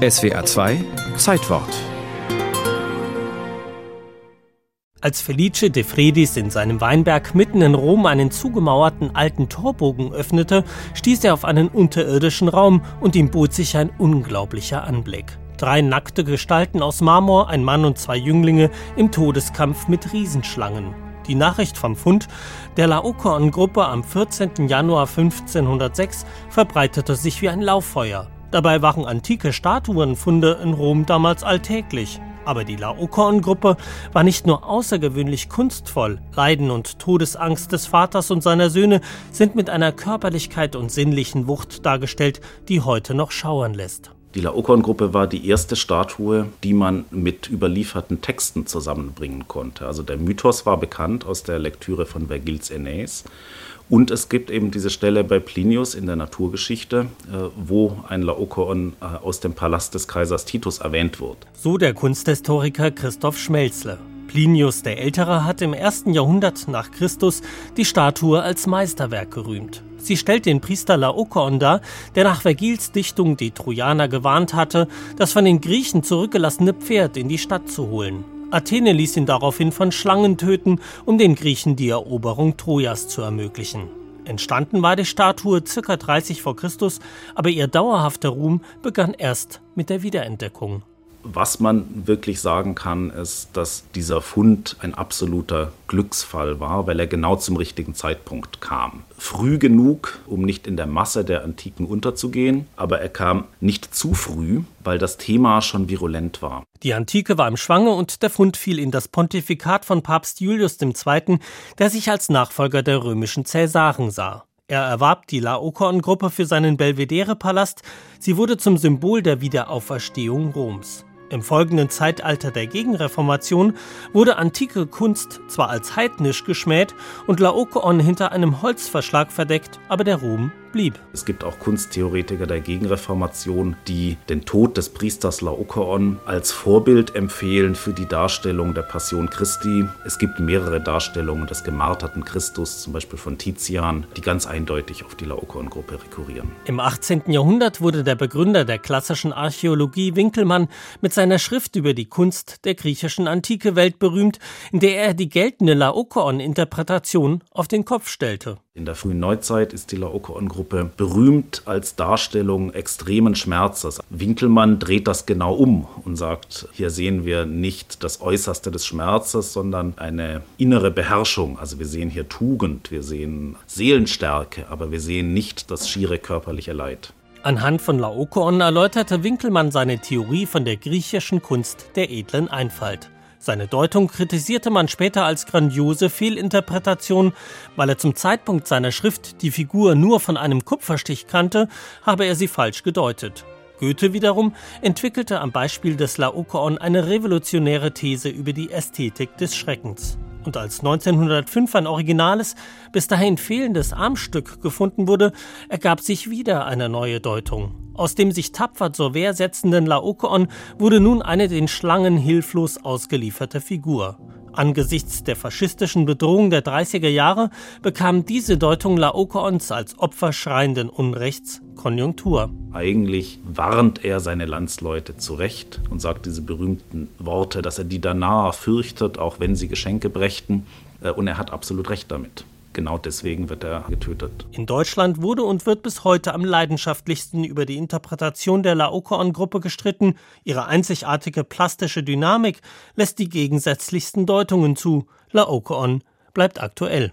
SWA 2 Zeitwort Als Felice de Fredis in seinem Weinberg mitten in Rom einen zugemauerten alten Torbogen öffnete, stieß er auf einen unterirdischen Raum und ihm bot sich ein unglaublicher Anblick. Drei nackte Gestalten aus Marmor, ein Mann und zwei Jünglinge im Todeskampf mit Riesenschlangen. Die Nachricht vom Fund der Laokoon-Gruppe am 14. Januar 1506 verbreitete sich wie ein Lauffeuer. Dabei waren antike Statuenfunde in Rom damals alltäglich. Aber die Laokoon-Gruppe war nicht nur außergewöhnlich kunstvoll, Leiden und Todesangst des Vaters und seiner Söhne sind mit einer Körperlichkeit und sinnlichen Wucht dargestellt, die heute noch schauern lässt. Die Laokoon-Gruppe war die erste Statue, die man mit überlieferten Texten zusammenbringen konnte. Also der Mythos war bekannt aus der Lektüre von Vergils Aeneis. Und es gibt eben diese Stelle bei Plinius in der Naturgeschichte, äh, wo ein Laokoon äh, aus dem Palast des Kaisers Titus erwähnt wird. So der Kunsthistoriker Christoph Schmelzle. Plinius der Ältere hat im ersten Jahrhundert nach Christus die Statue als Meisterwerk gerühmt. Sie stellt den Priester Laokoon dar, der nach Vergils Dichtung die Trojaner gewarnt hatte, das von den Griechen zurückgelassene Pferd in die Stadt zu holen. Athene ließ ihn daraufhin von Schlangen töten, um den Griechen die Eroberung Trojas zu ermöglichen. Entstanden war die Statue ca. 30 v. Chr., aber ihr dauerhafter Ruhm begann erst mit der Wiederentdeckung. Was man wirklich sagen kann, ist, dass dieser Fund ein absoluter Glücksfall war, weil er genau zum richtigen Zeitpunkt kam. Früh genug, um nicht in der Masse der Antiken unterzugehen, aber er kam nicht zu früh, weil das Thema schon virulent war. Die Antike war im Schwange und der Fund fiel in das Pontifikat von Papst Julius II., der sich als Nachfolger der römischen Cäsaren sah. Er erwarb die Laokoon-Gruppe für seinen Belvedere-Palast. Sie wurde zum Symbol der Wiederauferstehung Roms. Im folgenden Zeitalter der Gegenreformation wurde antike Kunst zwar als heidnisch geschmäht und Laokoon hinter einem Holzverschlag verdeckt, aber der Ruhm blieb. Es gibt auch Kunsttheoretiker der Gegenreformation, die den Tod des Priesters Laokoon als Vorbild empfehlen für die Darstellung der Passion Christi. Es gibt mehrere Darstellungen des gemarterten Christus, zum Beispiel von Tizian, die ganz eindeutig auf die Laokoon-Gruppe rekurrieren. Im 18. Jahrhundert wurde der Begründer der klassischen Archäologie Winkelmann mit seiner Schrift über die Kunst der griechischen Antike weltberühmt, in der er die geltende Laokoon-Interpretation auf den Kopf stellte. In der frühen Neuzeit ist die Laokoon-Gruppe berühmt als Darstellung extremen Schmerzes. Winkelmann dreht das genau um und sagt, hier sehen wir nicht das Äußerste des Schmerzes, sondern eine innere Beherrschung. Also wir sehen hier Tugend, wir sehen Seelenstärke, aber wir sehen nicht das schiere körperliche Leid. Anhand von Laokoon erläuterte Winkelmann seine Theorie von der griechischen Kunst der edlen Einfalt. Seine Deutung kritisierte man später als grandiose Fehlinterpretation, weil er zum Zeitpunkt seiner Schrift die Figur nur von einem Kupferstich kannte, habe er sie falsch gedeutet. Goethe wiederum entwickelte am Beispiel des Laokoon eine revolutionäre These über die Ästhetik des Schreckens. Und als 1905 ein originales, bis dahin fehlendes Armstück gefunden wurde, ergab sich wieder eine neue Deutung. Aus dem sich tapfer zur Wehr setzenden Laokoon wurde nun eine den Schlangen hilflos ausgelieferte Figur. Angesichts der faschistischen Bedrohung der 30er Jahre bekam diese Deutung Laokoons als Opfer schreienden Unrechts Konjunktur. Eigentlich warnt er seine Landsleute zurecht und sagt diese berühmten Worte, dass er die danach fürchtet, auch wenn sie Geschenke brächten. Äh, und er hat absolut recht damit genau deswegen wird er getötet. In Deutschland wurde und wird bis heute am leidenschaftlichsten über die Interpretation der Laokoon-Gruppe gestritten. Ihre einzigartige plastische Dynamik lässt die gegensätzlichsten Deutungen zu. Laokoon bleibt aktuell.